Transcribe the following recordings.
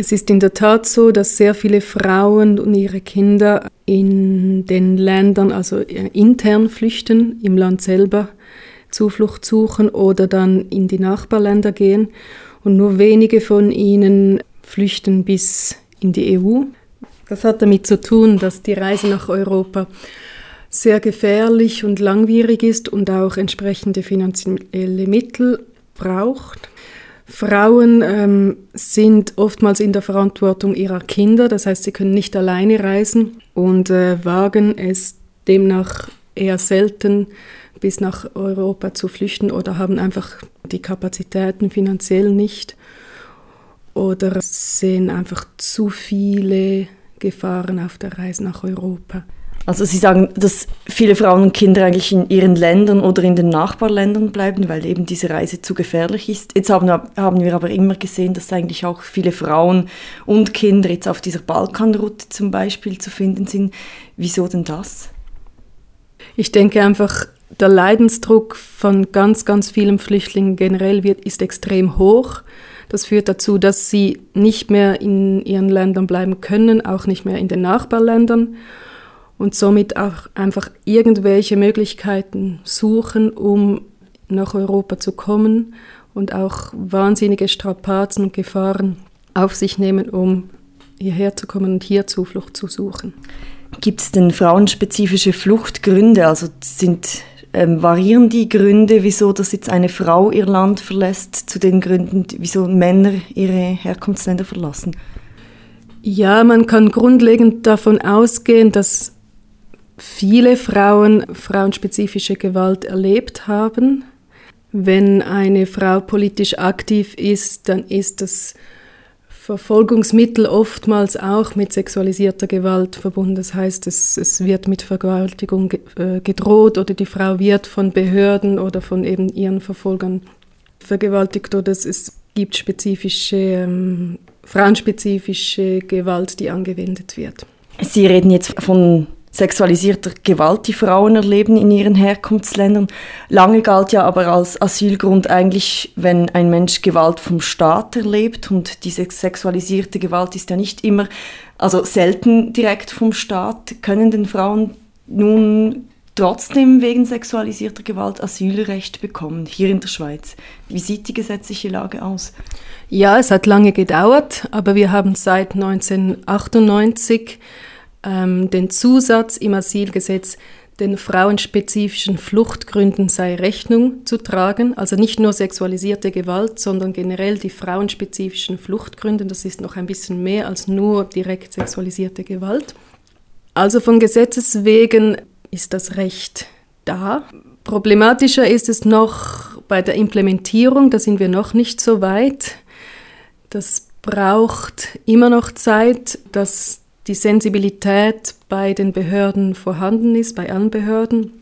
Es ist in der Tat so, dass sehr viele Frauen und ihre Kinder in den Ländern, also intern flüchten, im Land selber Zuflucht suchen oder dann in die Nachbarländer gehen. Und nur wenige von ihnen flüchten bis in die EU. Das hat damit zu tun, dass die Reise nach Europa sehr gefährlich und langwierig ist und auch entsprechende finanzielle Mittel braucht. Frauen ähm, sind oftmals in der Verantwortung ihrer Kinder, das heißt, sie können nicht alleine reisen und äh, wagen es demnach eher selten bis nach Europa zu flüchten oder haben einfach die Kapazitäten finanziell nicht oder sehen einfach zu viele Gefahren auf der Reise nach Europa. Also Sie sagen, dass viele Frauen und Kinder eigentlich in ihren Ländern oder in den Nachbarländern bleiben, weil eben diese Reise zu gefährlich ist. Jetzt haben, haben wir aber immer gesehen, dass eigentlich auch viele Frauen und Kinder jetzt auf dieser Balkanroute zum Beispiel zu finden sind. Wieso denn das? Ich denke einfach, der Leidensdruck von ganz, ganz vielen Flüchtlingen generell wird, ist extrem hoch. Das führt dazu, dass sie nicht mehr in ihren Ländern bleiben können, auch nicht mehr in den Nachbarländern und somit auch einfach irgendwelche Möglichkeiten suchen, um nach Europa zu kommen und auch wahnsinnige Strapazen und Gefahren auf sich nehmen, um hierher zu kommen und hier Zuflucht zu suchen. Gibt es denn frauenspezifische Fluchtgründe? Also sind ähm, variieren die Gründe, wieso dass jetzt eine Frau ihr Land verlässt, zu den Gründen, wieso Männer ihre Herkunftsländer verlassen? Ja, man kann grundlegend davon ausgehen, dass viele Frauen frauenspezifische Gewalt erlebt haben. Wenn eine Frau politisch aktiv ist, dann ist das Verfolgungsmittel oftmals auch mit sexualisierter Gewalt verbunden. Das heißt, es, es wird mit Vergewaltigung äh, gedroht oder die Frau wird von Behörden oder von eben ihren Verfolgern vergewaltigt oder es, es gibt spezifische, ähm, frauenspezifische Gewalt, die angewendet wird. Sie reden jetzt von sexualisierter Gewalt, die Frauen erleben in ihren Herkunftsländern. Lange galt ja aber als Asylgrund eigentlich, wenn ein Mensch Gewalt vom Staat erlebt und diese sexualisierte Gewalt ist ja nicht immer, also selten direkt vom Staat, können den Frauen nun trotzdem wegen sexualisierter Gewalt Asylrecht bekommen, hier in der Schweiz. Wie sieht die gesetzliche Lage aus? Ja, es hat lange gedauert, aber wir haben seit 1998 ähm, den Zusatz im Asylgesetz, den frauenspezifischen Fluchtgründen sei Rechnung zu tragen. Also nicht nur sexualisierte Gewalt, sondern generell die frauenspezifischen Fluchtgründe. Das ist noch ein bisschen mehr als nur direkt sexualisierte Gewalt. Also von Gesetzes wegen ist das Recht da. Problematischer ist es noch bei der Implementierung, da sind wir noch nicht so weit. Das braucht immer noch Zeit, dass die Sensibilität bei den Behörden vorhanden ist, bei allen Behörden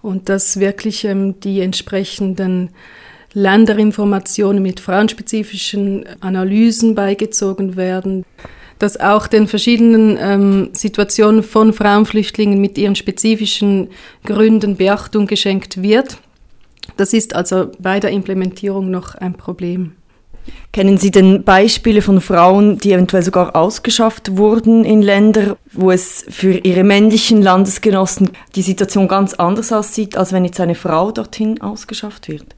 und dass wirklich ähm, die entsprechenden Länderinformationen mit frauenspezifischen Analysen beigezogen werden, dass auch den verschiedenen ähm, Situationen von Frauenflüchtlingen mit ihren spezifischen Gründen Beachtung geschenkt wird. Das ist also bei der Implementierung noch ein Problem. Kennen Sie denn Beispiele von Frauen, die eventuell sogar ausgeschafft wurden in Länder, wo es für ihre männlichen Landesgenossen die Situation ganz anders aussieht, als wenn jetzt eine Frau dorthin ausgeschafft wird?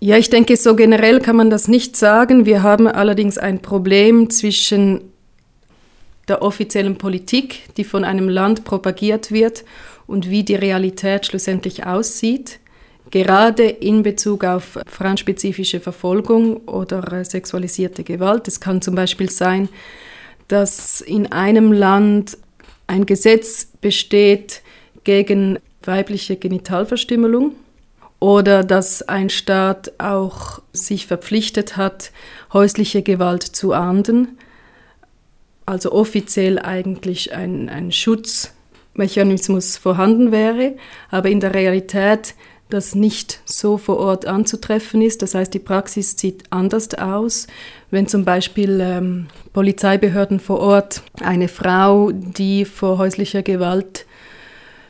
Ja, ich denke, so generell kann man das nicht sagen. Wir haben allerdings ein Problem zwischen der offiziellen Politik, die von einem Land propagiert wird, und wie die Realität schlussendlich aussieht gerade in Bezug auf frauenspezifische Verfolgung oder äh, sexualisierte Gewalt. Es kann zum Beispiel sein, dass in einem Land ein Gesetz besteht gegen weibliche Genitalverstümmelung oder dass ein Staat auch sich verpflichtet hat, häusliche Gewalt zu ahnden, also offiziell eigentlich ein, ein Schutzmechanismus vorhanden wäre, aber in der Realität das nicht so vor Ort anzutreffen ist. Das heißt, die Praxis sieht anders aus. Wenn zum Beispiel ähm, Polizeibehörden vor Ort eine Frau, die vor häuslicher Gewalt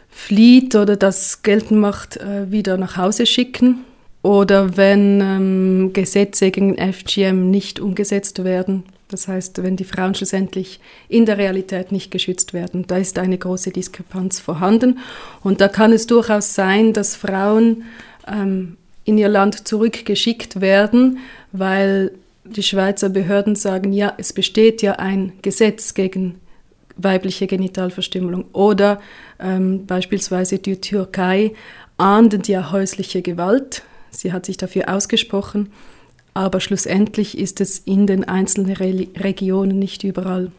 flieht oder das geltend macht, äh, wieder nach Hause schicken, oder wenn ähm, Gesetze gegen FGM nicht umgesetzt werden. Das heißt, wenn die Frauen schlussendlich in der Realität nicht geschützt werden, da ist eine große Diskrepanz vorhanden. Und da kann es durchaus sein, dass Frauen ähm, in ihr Land zurückgeschickt werden, weil die Schweizer Behörden sagen, ja, es besteht ja ein Gesetz gegen weibliche Genitalverstümmelung. Oder ähm, beispielsweise die Türkei ahndet ja häusliche Gewalt Sie hat sich dafür ausgesprochen, aber schlussendlich ist es in den einzelnen Re Regionen nicht überall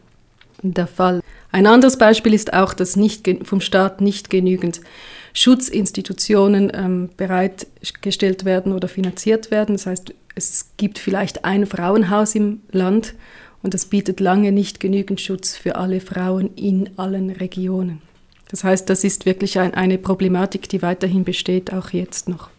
der Fall. Ein anderes Beispiel ist auch, dass nicht vom Staat nicht genügend Schutzinstitutionen ähm, bereitgestellt werden oder finanziert werden. Das heißt, es gibt vielleicht ein Frauenhaus im Land und das bietet lange nicht genügend Schutz für alle Frauen in allen Regionen. Das heißt, das ist wirklich ein, eine Problematik, die weiterhin besteht, auch jetzt noch.